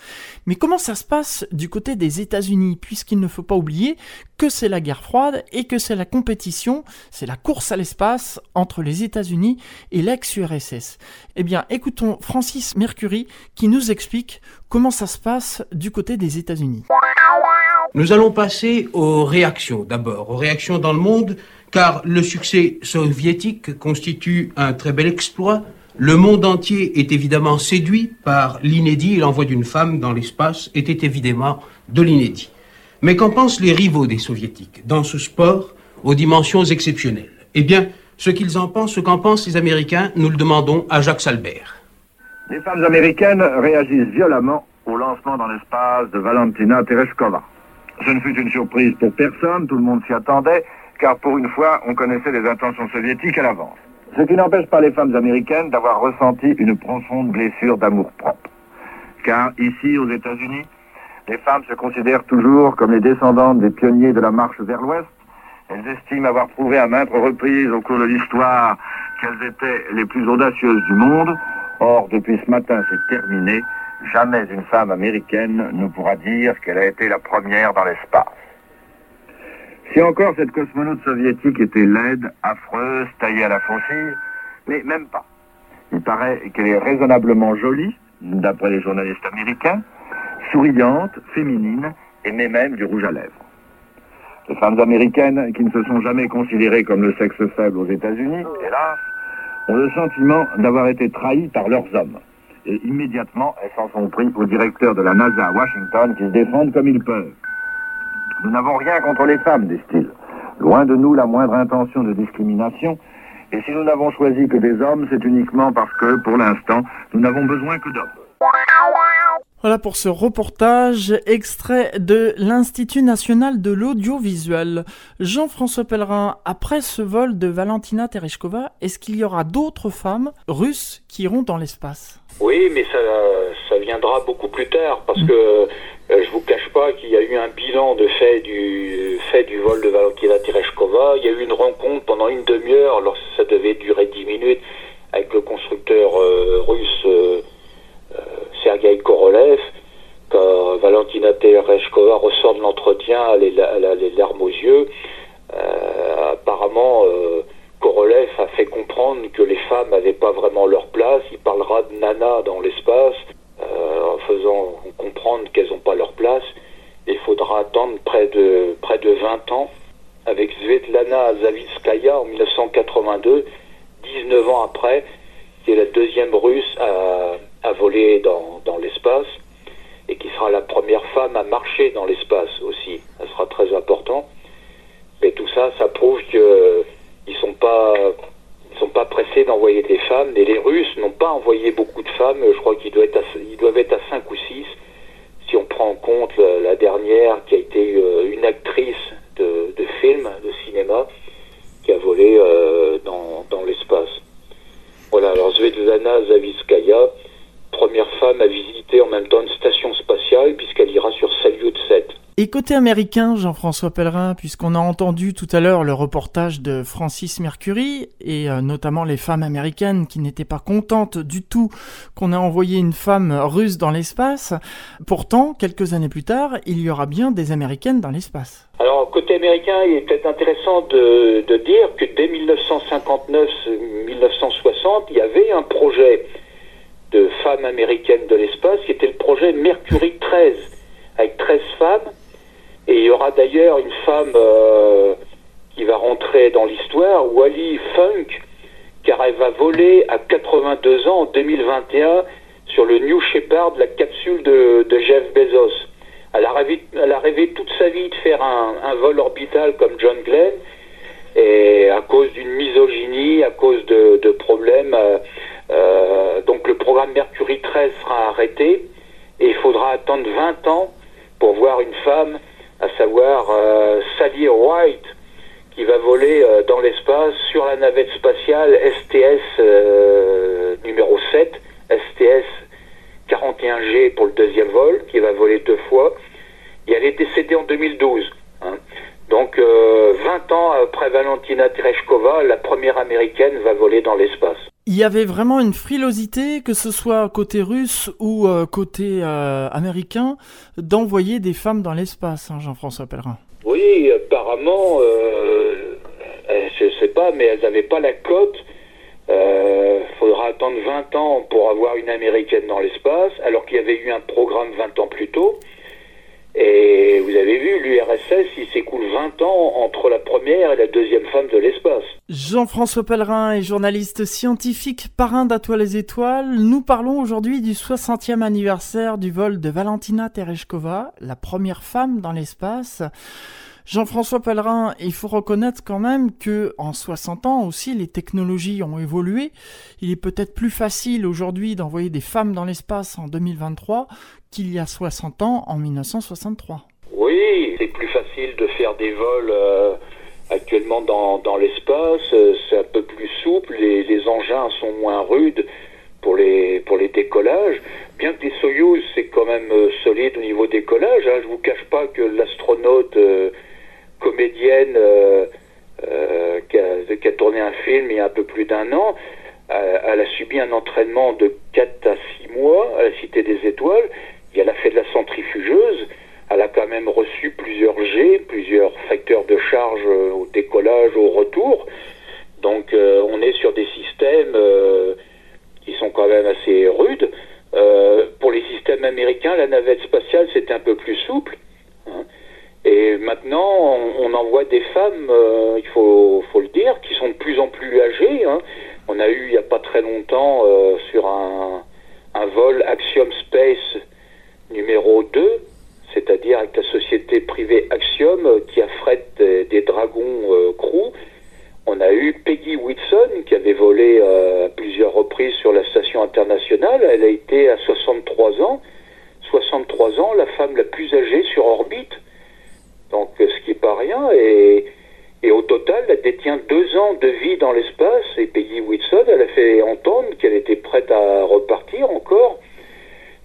A: Mais comment ça se passe du côté des États-Unis, puisqu'il ne faut pas oublier que c'est la guerre froide et que c'est la compétition, c'est la course à l'espace entre les États-Unis et l'ex-URSS. Eh bien, écoutons Francis Mercury qui nous explique comment ça se passe du côté des États-Unis.
C: Nous allons passer aux réactions d'abord, aux réactions dans le monde, car le succès soviétique constitue un très bel exploit le monde entier est évidemment séduit par l'inédit et l'envoi d'une femme dans l'espace était évidemment de l'inédit. Mais qu'en pensent les rivaux des soviétiques dans ce sport aux dimensions exceptionnelles? Eh bien, ce qu'ils en pensent, ce qu'en pensent les Américains, nous le demandons à Jacques Salbert.
D: Les femmes américaines réagissent violemment au lancement dans l'espace de Valentina Tereshkova. Ce ne fut une surprise pour personne, tout le monde s'y attendait, car pour une fois, on connaissait les intentions soviétiques à l'avance. Ce qui n'empêche pas les femmes américaines d'avoir ressenti une profonde blessure d'amour-propre. Car ici, aux États-Unis, les femmes se considèrent toujours comme les descendantes des pionniers de la marche vers l'Ouest. Elles estiment avoir prouvé à maintes reprises au cours de l'histoire qu'elles étaient les plus audacieuses du monde. Or, depuis ce matin, c'est terminé. Jamais une femme américaine ne pourra dire qu'elle a été la première dans l'espace. Si encore cette cosmonaute soviétique était laide, affreuse, taillée à la faucille, mais même pas. Il paraît qu'elle est raisonnablement jolie, d'après les journalistes américains, souriante, féminine, et met même du rouge à lèvres. Les femmes américaines, qui ne se sont jamais considérées comme le sexe faible aux États-Unis, hélas, ont le sentiment d'avoir été trahies par leurs hommes. Et immédiatement, elles s'en sont pris au directeur de la NASA à Washington qui se défendent comme ils peuvent. Nous n'avons rien contre les femmes, disent-ils. Loin de nous la moindre intention de discrimination. Et si nous n'avons choisi que des hommes, c'est uniquement parce que, pour l'instant, nous n'avons besoin que d'hommes.
A: Voilà pour ce reportage extrait de l'Institut national de l'audiovisuel. Jean-François Pellerin, après ce vol de Valentina Tereshkova, est-ce qu'il y aura d'autres femmes russes qui iront dans l'espace?
B: Oui, mais ça, ça viendra beaucoup plus tard parce que euh, je vous cache pas qu'il y a eu un bilan de fait du fait du vol de Valentina Tereshkova. Il y a eu une rencontre pendant une demi-heure, alors ça devait durer dix minutes, avec le constructeur euh, russe euh, Sergei Korolev. Quand Valentina Tereshkova ressort de l'entretien, elle, a les larmes aux yeux. Euh, apparemment, euh, Korolev a fait comprendre que les femmes n'avaient pas vraiment leur place. Il parlera de nana dans l'espace, euh, en faisant comprendre qu'elles n'ont pas leur place. Il faudra attendre près de, près de 20 ans avec Svetlana Zavitskaya en 1982, 19 ans après, qui est la deuxième russe à, à voler dans, dans l'espace et qui sera la première femme à marcher dans l'espace aussi. Ça sera très important. Mais tout ça, ça prouve qu'ils sont pas ils sont pas pressés d'envoyer des femmes. Et les Russes n'ont pas envoyé beaucoup de femmes. Je crois qu'ils doivent être à, ils doivent être à 5 ou 6. Si on prend en compte la, dernière qui a été euh, une actrice de, film, de cinéma, qui a volé euh, dans, l'espace. Voilà, alors Svetlana Zavitskaya, première femme à visiter en même temps une station spatiale puisqu'elle ira sur Salyut 7.
A: Et côté américain, Jean-François Pellerin, puisqu'on a entendu tout à l'heure le reportage de Francis Mercury, et euh, notamment les femmes américaines qui n'étaient pas contentes du tout qu'on ait envoyé une femme russe dans l'espace, pourtant, quelques années plus tard, il y aura bien des américaines dans l'espace.
B: Alors, côté américain, il est peut-être intéressant de, de dire que dès 1959-1960, il y avait un projet de femmes américaines de l'espace qui était le projet Mercury 13, avec 13 femmes et il y aura d'ailleurs une femme euh, qui va rentrer dans l'histoire, Wally Funk, car elle va voler à 82 ans en 2021 sur le New Shepard, la capsule de, Jeff Bezos. Elle a, rêvé, toute sa vie de faire un, vol orbital comme John Glenn, et à cause d'une misogynie, à cause de, problèmes, euh, euh, donc le programme Mercury 13 sera arrêté, et il faudra attendre 20 ans pour voir une femme à savoir euh, Sally White, qui va voler euh, dans l'espace sur la navette spatiale STS euh, numéro 7, STS 41G pour le deuxième vol, qui va voler deux fois. Et elle est décédée en 2012. Hein. Donc, 20 ans après Valentina Tereshkova, la première américaine va voler dans l'espace.
A: Il y avait vraiment une frilosité, que ce soit côté russe ou euh, côté euh, américain, d'envoyer des femmes dans l'espace, hein, Jean-François Pellerin.
B: Oui, apparemment, euh, je ne sais pas, mais elles n'avaient pas la cote. Il faudra attendre 20 ans pour avoir une américaine dans l'espace, alors qu'il y avait eu un programme 20 ans plus tôt. Et vous avez vu, l'URSS, il s'écoule 20 ans entre la première et la deuxième femme de l'espace.
A: Jean-François Pellerin est journaliste scientifique, parrain d'Atoile les Étoiles. Nous parlons aujourd'hui du 60e anniversaire du vol de Valentina Tereshkova, la première femme dans l'espace. Jean-François Pellerin, il faut reconnaître quand même que en 60 ans aussi les technologies ont évolué. Il est peut-être plus facile aujourd'hui d'envoyer des femmes dans l'espace en 2023 qu'il y a 60 ans en 1963.
B: Oui, c'est plus facile de faire des vols euh, actuellement dans, dans l'espace, euh, c'est un peu plus souple, les, engins sont moins rudes pour les, pour les décollages. Bien que les Soyuz, c'est quand même euh, solide au niveau décollage, hein. je vous cache pas que l'astronaute comédienne euh, euh, qui, a, tourné un film il y a un peu plus d'un an. Euh, elle a subi un entraînement de 4 à 6 mois à la Cité des Étoiles. Elle a fait de la centrifugeuse. Elle a quand même reçu plusieurs G, plusieurs facteurs de charge au décollage, au retour. Donc on est sur des systèmes qui sont quand même assez rudes. pour les systèmes américains, la navette spatiale, c'était un peu plus souple. Et maintenant, on, envoie des femmes, euh, il faut, le dire, qui sont de plus en plus âgées. Hein. On a eu il n'y a pas très longtemps euh, sur un, un, vol Axiom Space numéro 2, c'est-à-dire avec la société privée Axiom euh, qui affrète des, des dragons Crew. On a eu Peggy Whitson qui avait volé à plusieurs reprises sur la station internationale. Elle a été à 63 ans. 63 ans, la femme la plus âgée sur orbite. Donc, ce qui n'est pas rien. Et, au total, elle détient deux ans de vie dans l'espace. Et Peggy Whitson, elle a fait entendre qu'elle était prête à repartir encore.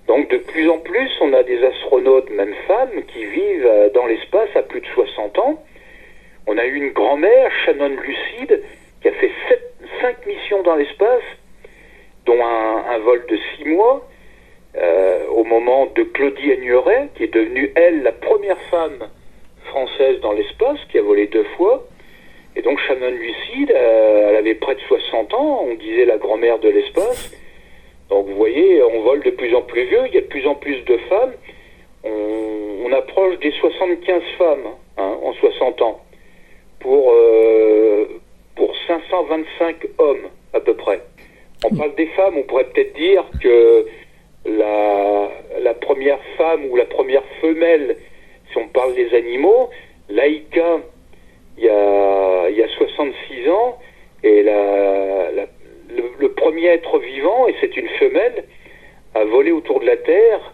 B: Donc, de plus en plus, on a des astronautes, même femmes, qui vivent euh, dans l'espace à plus de 60 ans. On a eu une grand-mère, Shannon Lucide, qui a fait cinq missions dans l'espace, dont un, vol de six mois. Euh, au moment de Claudie Agnuret, qui est devenue, elle, la première femme française dans l'espace, qui a volé deux fois. Et donc Shannon Lucide, elle avait près de 60 ans, on disait la grand-mère de l'espace. Donc vous voyez, on vole de plus en plus vieux, il y a de plus en plus de femmes. On, approche des 75 femmes hein, en 60 ans pour, euh, pour 525 hommes à peu près. On parle des femmes, on pourrait peut-être dire que la, la première femme ou la première femelle, on parle des animaux, Laïka, il y a, il y a 66 ans, et le, premier être vivant, et c'est une femelle, a volé autour de la Terre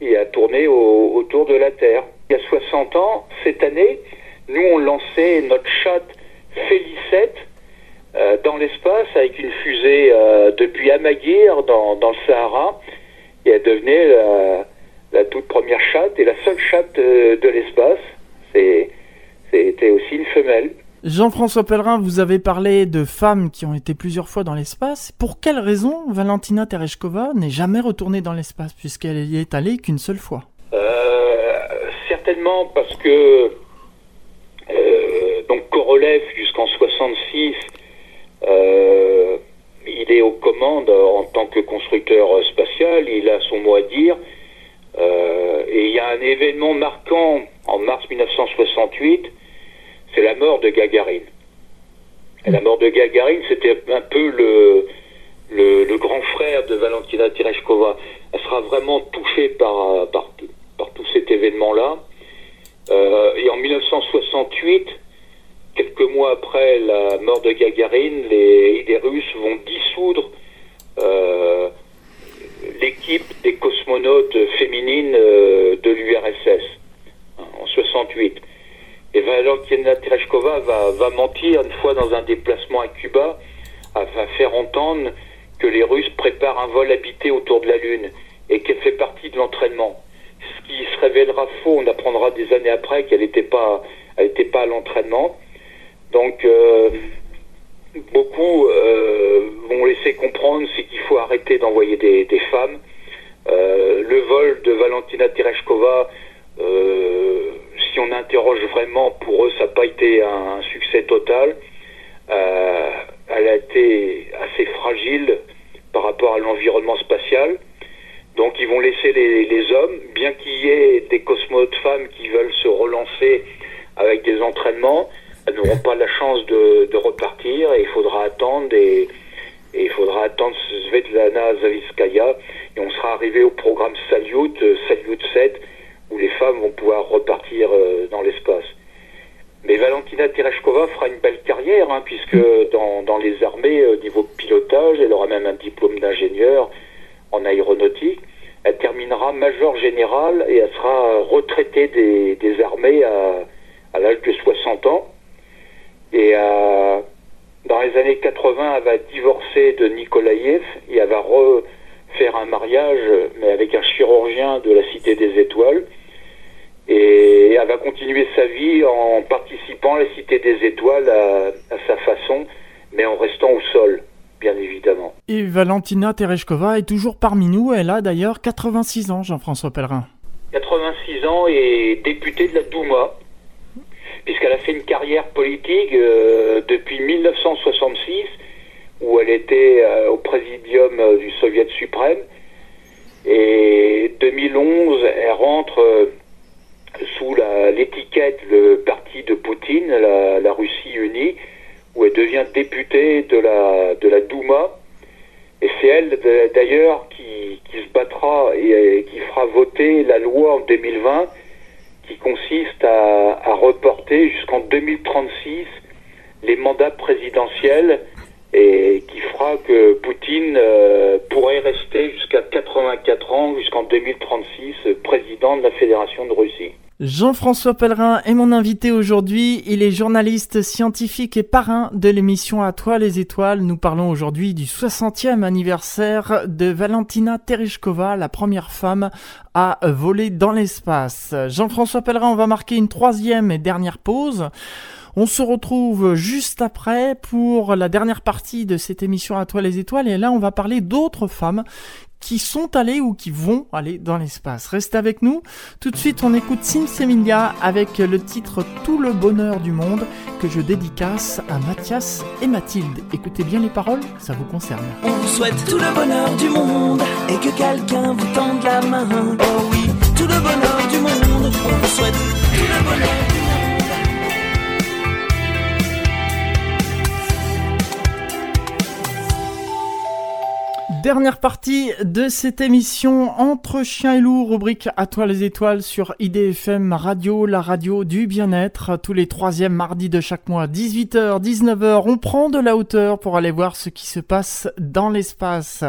B: et a tourné autour de la Terre. Il y a 60 ans, cette année, nous on lançait notre chatte Félicette euh, dans l'espace avec une fusée euh, depuis Amaguir dans, le Sahara et elle devenait la, la, toute première chatte et la seule chatte de, de l'espace. C'était aussi une femelle.
A: Jean-François Pellerin, vous avez parlé de femmes qui ont été plusieurs fois dans l'espace. Pour quelle raison Valentina Tereshkova n'est jamais retournée dans l'espace puisqu'elle y est allée qu'une seule fois?
B: Euh, Certainement parce que euh, donc Korolev jusqu'en 66, euh, il est aux commandes en tant que constructeur spatial, il a son mot à dire. et il y a un événement marquant en mars 1968 c'est la mort de Gagarine. La mort de Gagarine, c'était un peu le, grand frère de Valentina Tereshkova. Elle sera vraiment touchée par, tout cet événement-là. Euh, et en 1968, quelques mois après la mort de Gagarine, les, les Russes vont dissoudre euh, l'équipe des cosmonautes féminines euh, de l'URSS en 68. Et Valentina Tereshkova va, va mentir une fois dans un déplacement à Cuba, va faire entendre que les Russes préparent un vol habité autour de la Lune et qu'elle fait partie de l'entraînement. Ce qui se révélera faux, on apprendra des années après qu'elle n'était pas, pas à l'entraînement. Donc euh, beaucoup euh, vont laisser comprendre qu'il faut arrêter d'envoyer des, femmes. Euh, le vol de Valentina Tereshkova si on interroge vraiment, pour eux, ça n'a pas été un, succès total. Euh, elle a été assez fragile par rapport à l'environnement spatial. Donc ils vont laisser les, hommes, bien qu'il y ait des cosmonautes femmes qui veulent se relancer avec des entraînements, elles n'auront pas la chance de, repartir et il faudra attendre et, et, il faudra attendre Svetlana Zaviskaya et on sera arrivé au programme Salyut, Salyut 7 où les femmes vont pouvoir repartir euh, dans l'espace. Mais Valentina Tereshkova fera une belle carrière, hein, puisque dans, les armées, au niveau pilotage, elle aura même un diplôme d'ingénieur en aéronautique. Elle terminera major général et elle sera retraitée des, armées à, à l'âge de 60 ans. Et euh, dans les années 80, elle va divorcer de Nikolaïev et elle va refaire un mariage, mais avec un chirurgien de la Cité des Étoiles. Et elle va continuer sa vie en participant à la Cité des Étoiles à, sa façon, mais en restant au sol, bien évidemment.
A: Et Valentina Tereshkova est toujours parmi nous. Elle a d'ailleurs 86 ans, Jean-François Pellerin.
B: 86 ans et députée de la Douma, puisqu'elle a fait une carrière politique euh, depuis 1966, où elle était euh, au présidium euh, du Soviet suprême. Et 2011, elle rentre sous l'étiquette le parti de Poutine, la, Russie unie, où elle devient députée de la, de la Douma. Et c'est elle d'ailleurs qui, qui, se battra et, qui fera voter la loi en 2020 qui consiste à, à reporter jusqu'en 2036 les mandats présidentiels et qui fera que Poutine euh, pourrait rester jusqu'à 84 ans, jusqu'en 2036, président de la Fédération de Russie.
A: Jean-François Pellerin est mon invité aujourd'hui. Il est journaliste scientifique et parrain de l'émission À toi les étoiles. Nous parlons aujourd'hui du 60e anniversaire de Valentina Tereshkova, la première femme à voler dans l'espace. Jean-François Pellerin, on va marquer une troisième et dernière pause. On se retrouve juste après pour la dernière partie de cette émission À toi les étoiles et là on va parler d'autres femmes qui sont allés ou qui vont aller dans l'espace. Restez avec nous. Tout de suite, on écoute Sim Semilia avec le titre Tout le bonheur du monde que je dédicace à Mathias et Mathilde. Écoutez bien les paroles, ça vous concerne.
E: On vous souhaite tout le bonheur du monde et que quelqu'un vous tende la main. Oh oui, tout le bonheur du monde. On vous souhaite tout le bonheur du monde.
A: Dernière partie de cette émission Entre chiens et loups, rubrique À toi les étoiles sur IDFM Radio, la radio du bien-être. Tous les troisièmes mardis de chaque mois, 18h, 19h, on prend de la hauteur pour aller voir ce qui se passe dans l'espace.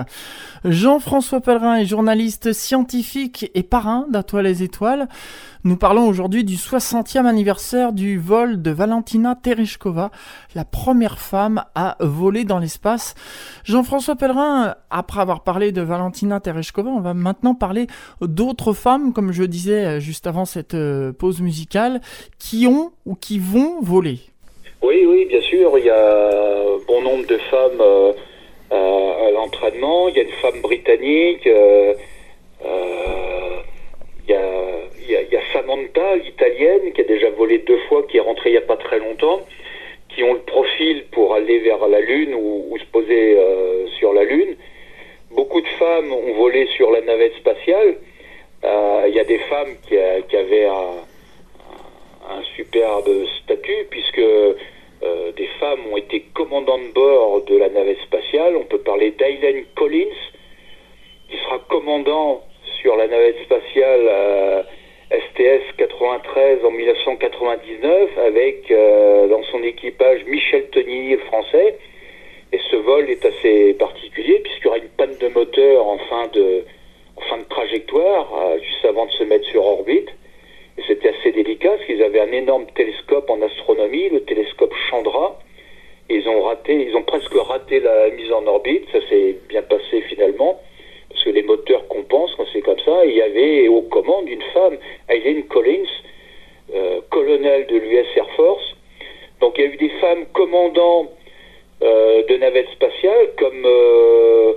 A: Jean-François Pellerin est journaliste scientifique et parrain d'À toi les étoiles. Nous parlons aujourd'hui du 60e anniversaire du vol de Valentina Tereshkova, la première femme à voler dans l'espace. Jean-François Pellerin, après avoir parlé de Valentina Tereshkova, on va maintenant parler d'autres femmes, comme je disais juste avant cette euh, pause musicale, qui ont ou qui vont voler.
B: Oui, oui, bien sûr. Il y a bon nombre de femmes euh, euh, à l'entraînement. Il y a une femme britannique. a il y, a, Samantha, l'italienne, qui a déjà volé deux fois, qui est rentrée il n'y a pas très longtemps, qui ont le profil pour aller vers la Lune ou, se poser euh, sur la Lune. Beaucoup de femmes ont volé sur la navette spatiale. Euh, il y a des femmes qui, avaient un, superbe statut, puisque euh, des femmes ont été commandantes de bord de la navette spatiale. On peut parler d'Aileen Collins, qui sera commandant sur la navette spatiale STS 93 en 1999 avec euh, dans son équipage Michel Tony, français. Et ce vol est assez particulier puisqu'il y aura une panne de moteur en fin de, en fin de trajectoire, euh, juste avant de se mettre sur orbite. Et c'était assez délicat parce qu'ils avaient un énorme télescope en astronomie, le télescope Chandra. Ils ont raté, ils ont presque raté la mise en orbite. Ça s'est bien passé finalement parce que les moteurs compensent quand c'est comme ça. il y avait aux commandes une femme, Eileen Collins, euh, colonel de l'US Air Force. Donc il y a eu des femmes commandants euh, de navettes spatiales, comme, euh,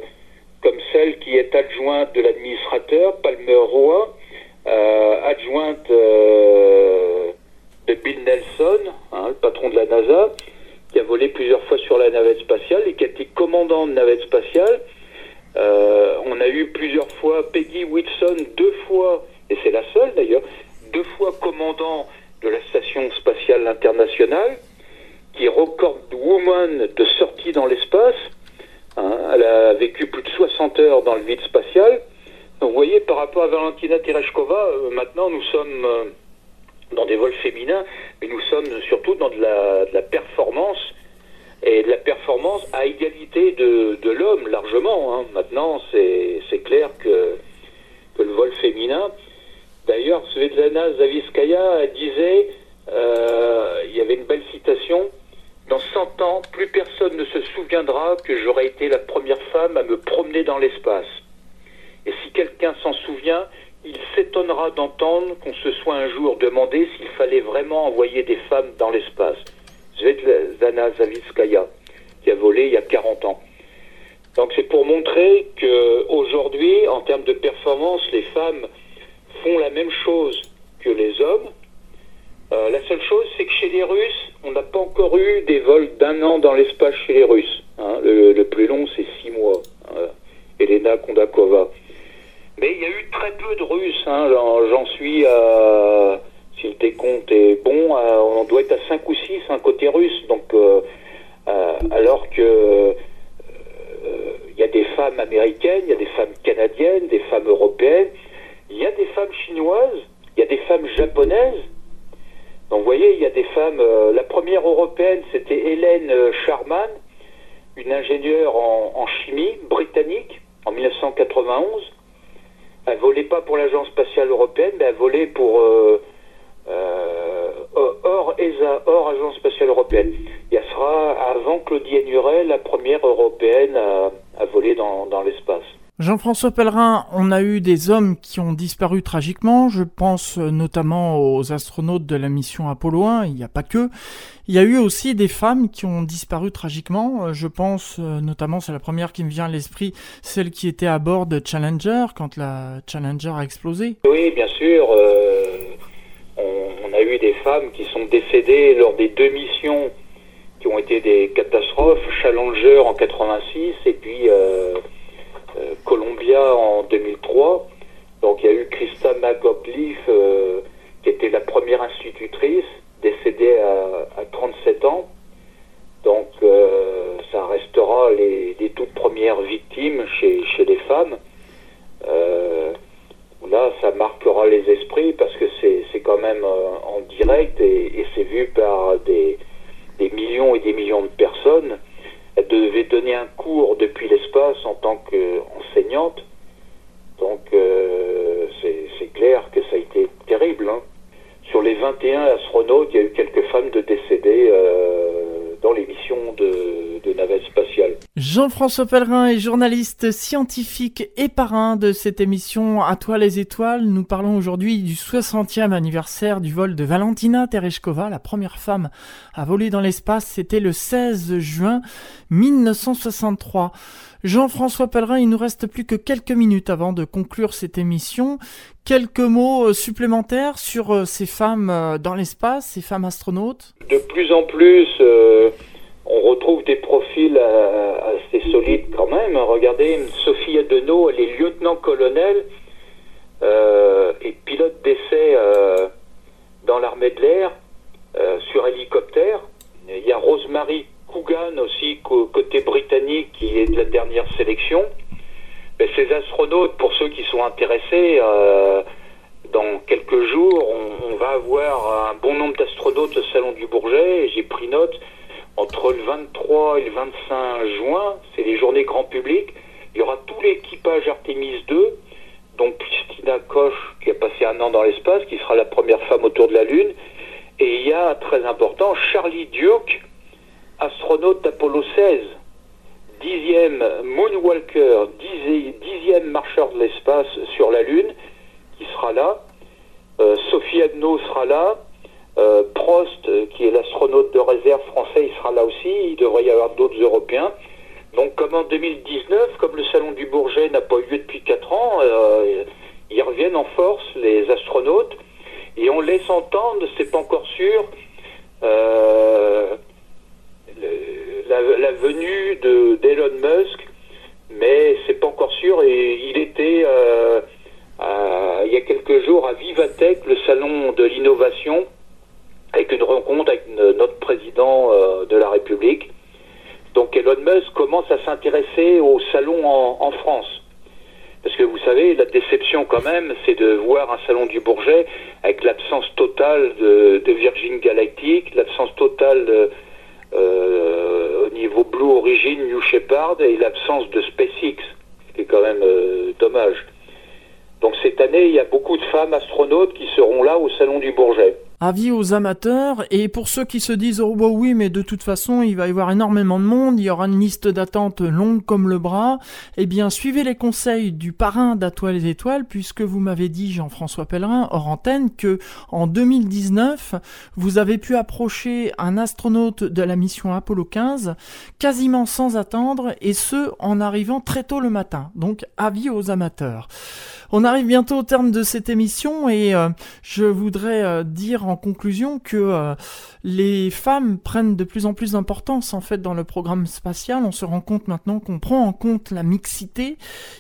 B: comme celle qui est adjointe de l'administrateur, Palmer Roy, adjointe de Bill Nelson, hein, le patron de la NASA, qui a volé plusieurs fois sur la navette spatiale et qui a été commandant de navette spatiale euh, on a eu plusieurs fois Peggy Whitson, deux fois, et c'est la seule d'ailleurs, deux fois commandant de la Station spatiale internationale, qui est record woman de sortie dans l'espace. Hein. elle a vécu plus de 60 heures dans le vide spatial. Donc vous voyez, par rapport à Valentina Tereshkova, euh, maintenant nous sommes euh, dans des vols féminins, mais nous sommes surtout dans de la performance et de la performance à égalité de, l'homme largement. Hein. Maintenant, c'est clair que, que le vol féminin. D'ailleurs, Svetlana Zaviskaya disait, euh, il y avait une belle citation, dans 100 ans, plus personne ne se souviendra que j'aurais été la première femme à me promener dans l'espace. Et si quelqu'un s'en souvient, il s'étonnera d'entendre qu'on se soit un jour demandé s'il fallait vraiment envoyer des femmes dans l'espace. Svetlana Zavitskaya, qui a volé il y a 40 ans. Donc c'est pour montrer qu'aujourd'hui, en termes de performance, les femmes font la même chose que les hommes. Euh, la seule chose, c'est que chez les Russes, on n'a pas encore eu des vols d'un an dans l'espace chez les Russes. Hein. Le, plus long, c'est six mois. Hein. Elena Kondakova. Mais il y a eu très peu de Russes. Hein. J'en suis à si le décompte est bon, euh, on doit être à 5 ou 6 un côté russe. Donc, euh, euh, alors que il y a des femmes américaines, il y a des femmes canadiennes, des femmes européennes, il y a des femmes chinoises, il y a des femmes japonaises. Donc vous voyez, il y a des femmes. la première européenne, c'était Hélène Sharman, une ingénieure en, chimie britannique, en 1991. Elle volait pas pour l'agence spatiale européenne, mais elle volait pour hors ESA, hors Agence spatiale européenne. Il sera avant Claudie Nuret la première européenne à, voler dans, l'espace.
A: Jean-François Pellerin, on a eu des hommes qui ont disparu tragiquement, je pense notamment aux astronautes de la mission Apollo 1, il n'y a pas que. Il y a eu aussi des femmes qui ont disparu tragiquement, je pense notamment, c'est la première qui me vient à l'esprit, celle qui était à bord de Challenger quand la Challenger a explosé.
B: Oui, bien sûr, euh, femmes qui sont décédées lors des deux missions qui ont été des catastrophes, Challenger en 86 et puis... Euh, euh, Columbia en 2003. Donc il y a eu Christa McGottlieb, euh, qui était la première institutrice, décédée à, 37 ans. Donc ça restera les, toutes premières victimes chez, les femmes. là, ça marquera les esprits parce que même en direct et, c'est vu par des, des millions et des millions de personnes. Elle devait donner un cours depuis l'espace en tant qu'enseignante. Donc euh, c'est clair que ça a été terrible. Hein. Sur les 21 astronautes, il y a eu quelques femmes de décédées euh, dans les missions de, de navettes spatiales.
A: Jean-François Pellerin est journaliste scientifique et parrain de cette émission À toi les étoiles. Nous parlons aujourd'hui du 60e anniversaire du vol de Valentina Tereshkova, la première femme à voler dans l'espace. C'était le 16 juin 1963. Jean-François Pellerin, il nous reste plus que quelques minutes avant de conclure cette émission. Quelques mots euh, supplémentaires sur euh, ces femmes euh, dans l'espace, ces femmes astronautes?
B: De plus en plus on retrouve des profils euh, assez solides quand même. Regardez, Sophie Adenau, elle est lieutenant-colonel euh, et pilote d'essai euh, dans l'armée de l'air sur hélicoptère. Il y a Rosemary Coogan aussi, côté britannique, qui est de la dernière sélection. Mais ces astronautes, pour ceux qui sont intéressés, dans quelques jours, on, on, va avoir un bon nombre d'astronautes au Salon du Bourget. J'ai pris note entre le 23 et le 25 juin, c'est les journées grand public. Il y aura tout l'équipage Artemis 2, donc Christina Koch, qui a passé un an dans l'espace, qui sera la première femme autour de la Lune. Et il y a, très important, Charlie Duke, astronaute d'Apollo 16, dixième Moonwalker, dixième marcheur de l'espace sur la Lune, qui sera là. Euh, Sophie Adno sera là. Euh, Prost, euh, qui est l'astronaute de réserve français, il sera là aussi. Il devrait y avoir d'autres Européens. Donc, comme en 2019, comme le Salon du Bourget n'a pas eu lieu depuis 4 ans, euh, ils reviennent en force, les astronautes, et on laisse entendre, c'est pas encore sûr, la, venue de d'Elon Musk, mais c'est pas encore sûr, et il était il y a quelques jours à Vivatech, le salon de l'innovation, avec une rencontre avec notre président euh, de la République. Donc Elon Musk commence à s'intéresser au salon en, France. Parce que vous savez, la déception quand même, c'est de voir un salon du Bourget avec l'absence totale de, Virgin Galactic, l'absence totale euh, au niveau Blue Origin, New Shepard et l'absence de SpaceX, ce qui est quand même euh, dommage. Donc cette année, il y a beaucoup de femmes astronautes qui seront là au salon du Bourget.
A: Avis aux amateurs et pour ceux qui se disent oh bah oui mais de toute façon il va y avoir énormément de monde, il y aura une liste d'attente longue comme le bras, eh bien suivez les conseils du parrain d'Atoile les étoiles puisque vous m'avez dit Jean-François Pellerin hors antenne que en 2019 vous avez pu approcher un astronaute de la mission Apollo 15 quasiment sans attendre et ce en arrivant très tôt le matin. Donc avis aux amateurs. On arrive bientôt au terme de cette émission et euh, je voudrais euh, dire en conclusion que euh, les femmes prennent de plus en plus d'importance en fait dans le programme spatial. On se rend compte maintenant qu'on prend en compte la mixité.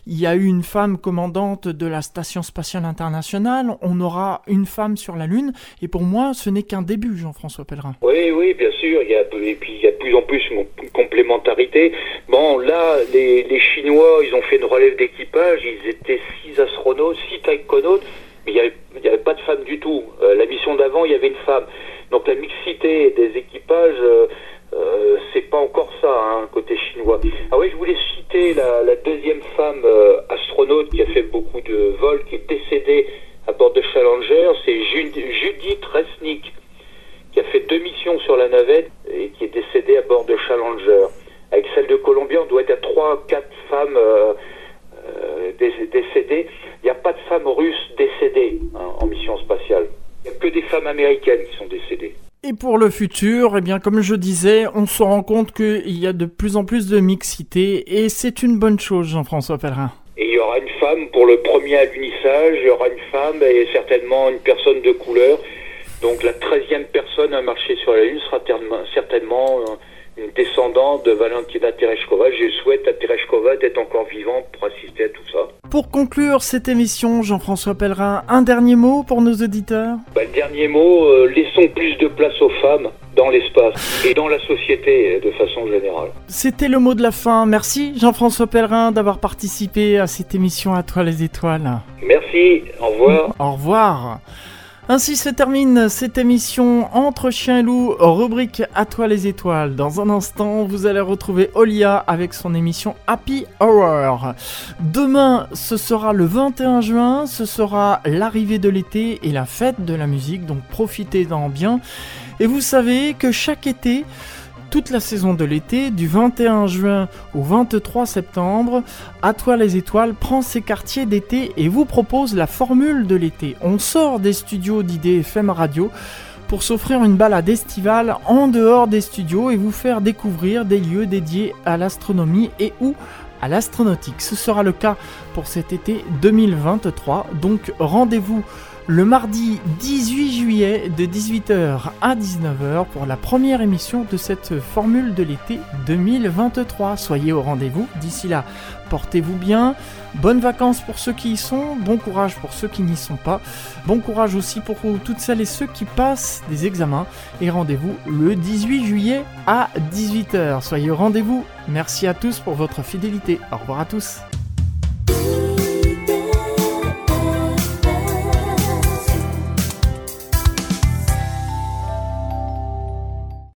A: Il y a eu une femme commandante de la station spatiale internationale. On aura une femme sur la Lune et pour moi ce n'est qu'un début, Jean-François Pellerin.
B: Oui, oui, bien sûr. Il y a, et puis il y a de plus en plus une complémentarité. Bon, là, les, les Chinois, ils ont fait une relève d'équipage. Ils étaient six astronautes six taïkonautes, il n'y avait, pas de femme du tout. Euh, la mission d'avant, il y avait une femme. Donc la mixité des équipages, euh, euh, c'est pas encore ça, hein, côté chinois. Ah oui, je voulais citer la, deuxième femme astronaute qui a fait beaucoup de vols, qui est décédée à bord de Challenger, c'est Judith Resnick, qui a fait deux missions sur la navette et qui est décédée à bord de Challenger. Avec celle de Columbia, on doit être à trois, quatre femmes euh, décédées. Il n'y a pas de femmes russes décédées hein, en mission spatiale. Il n'y a que des femmes américaines qui sont décédées.
A: Et pour le futur, eh bien, comme je disais, on se rend compte qu'il y a de plus en plus de mixité et c'est une bonne chose, Jean-François Pellerin.
B: Et il y aura une femme pour le premier alunissage, il y aura une femme et certainement une personne de couleur. Donc la treizième personne à marcher sur la Lune sera certainement euh, euh, une descendante de Valentina Tereshkova. Je souhaite à Tereshkova d'être encore vivante pour assister à tout ça.
A: Pour conclure cette émission, Jean-François Pellerin, un dernier mot pour nos auditeurs?
B: Bah, Le dernier mot, euh, laissons plus de place aux femmes dans l'espace et dans la société de façon générale.
A: C'était le mot de la fin. Merci Jean-François Pellerin d'avoir participé à cette émission à toi les étoiles.
B: Merci, au revoir.
A: Au revoir. Ainsi se termine cette émission Entre Chien et Loup, rubrique À toi les étoiles. Dans un instant, vous allez retrouver Olia avec son émission Happy Hour. Demain, ce sera le 21 juin, ce sera l'arrivée de l'été et la fête de la musique, donc profitez-en bien. Et vous savez que chaque été, toute la saison de l'été, du 21 juin au 23 septembre, À toi les étoiles prend ses quartiers d'été et vous propose la formule de l'été. On sort des studios d'idées FM radio pour s'offrir une balade estivale en dehors des studios et vous faire découvrir des lieux dédiés à l'astronomie et ou à l'astronautique. Ce sera le cas pour cet été 2023, donc rendez-vous le mardi 18 juillet de 18h à 19h pour la première émission de cette formule de l'été 2023. Soyez au rendez-vous. D'ici là, portez-vous bien. Bonnes vacances pour ceux qui y sont. Bon courage pour ceux qui n'y sont pas. Bon courage aussi pour toutes celles et ceux qui passent des examens. Et rendez-vous le 18 juillet à 18h. Soyez au rendez-vous. Merci à tous pour votre fidélité. Au revoir à tous.